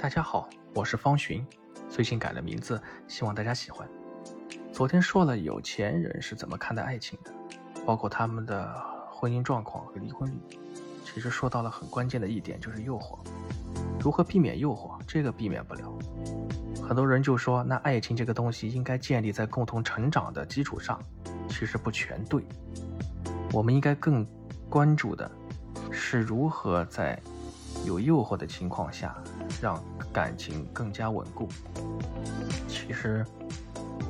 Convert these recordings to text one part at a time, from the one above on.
大家好，我是方寻，最近改了名字，希望大家喜欢。昨天说了有钱人是怎么看待爱情的，包括他们的婚姻状况和离婚率。其实说到了很关键的一点，就是诱惑。如何避免诱惑？这个避免不了。很多人就说，那爱情这个东西应该建立在共同成长的基础上，其实不全对。我们应该更关注的是如何在有诱惑的情况下，让感情更加稳固。其实，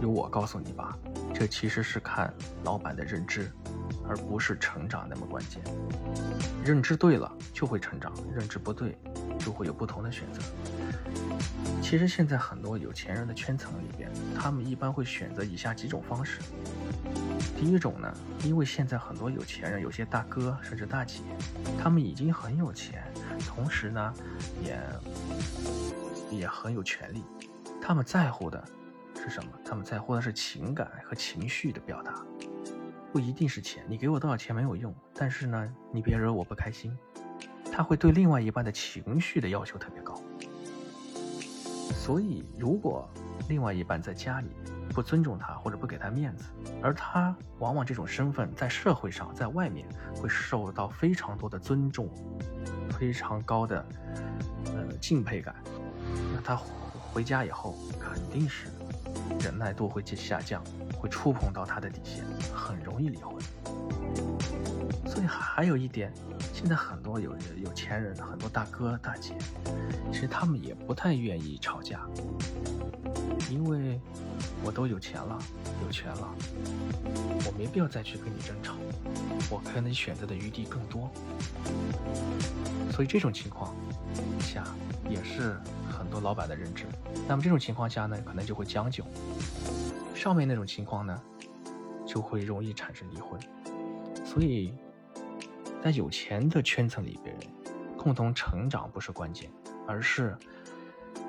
由我告诉你吧，这其实是看老板的认知，而不是成长那么关键。认知对了就会成长，认知不对就会有不同的选择。其实现在很多有钱人的圈层里边，他们一般会选择以下几种方式。第一种呢，因为现在很多有钱人，有些大哥甚至大姐，他们已经很有钱，同时呢，也也很有权利。他们在乎的是什么？他们在乎的是情感和情绪的表达，不一定是钱。你给我多少钱没有用，但是呢，你别惹我不开心。他会对另外一半的情绪的要求特别高。所以，如果另外一半在家里不尊重他或者不给他面子，而他往往这种身份在社会上在外面会受到非常多的尊重，非常高的呃敬佩感，那他回家以后肯定是忍耐度会下降，会触碰到他的底线，很容易离婚。所以还有一点。现在很多有有钱人，很多大哥大姐，其实他们也不太愿意吵架，因为我都有钱了，有权了，我没必要再去跟你争吵，我可能选择的余地更多。所以这种情况下也是很多老板的认知。那么这种情况下呢，可能就会将就。上面那种情况呢，就会容易产生离婚。所以。在有钱的圈层里边，共同成长不是关键，而是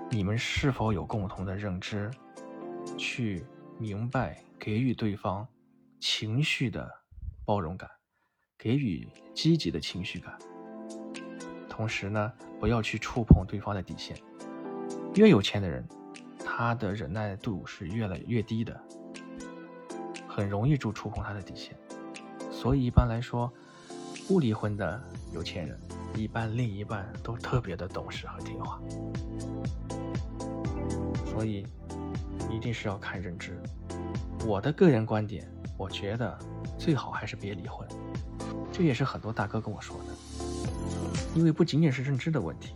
你们是否有共同的认知，去明白给予对方情绪的包容感，给予积极的情绪感。同时呢，不要去触碰对方的底线。越有钱的人，他的忍耐度是越来越低的，很容易就触碰他的底线。所以一般来说。不离婚的有钱人，一般另一半都特别的懂事和听话，所以一定是要看认知。我的个人观点，我觉得最好还是别离婚。这也是很多大哥跟我说的，因为不仅仅是认知的问题，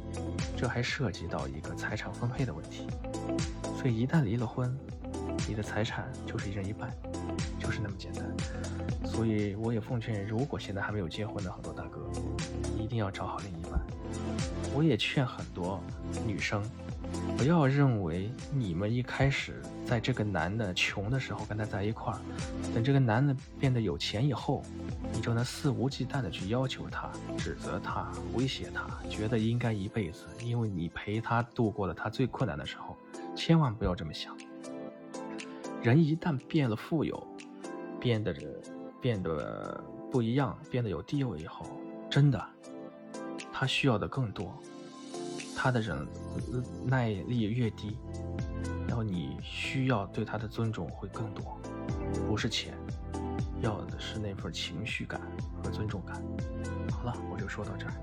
这还涉及到一个财产分配的问题。所以一旦离了婚，你的财产就是一人一半。是那么简单，所以我也奉劝，如果现在还没有结婚的很多大哥，一定要找好另一半。我也劝很多女生，不要认为你们一开始在这个男的穷的时候跟他在一块儿，等这个男的变得有钱以后，你就能肆无忌惮的去要求他、指责他、威胁他，觉得应该一辈子，因为你陪他度过了他最困难的时候，千万不要这么想。人一旦变了富有，变得变得不一样，变得有地位以后，真的，他需要的更多，他的忍耐力越低，然后你需要对他的尊重会更多，不是钱，要的是那份情绪感和尊重感。好了，我就说到这儿。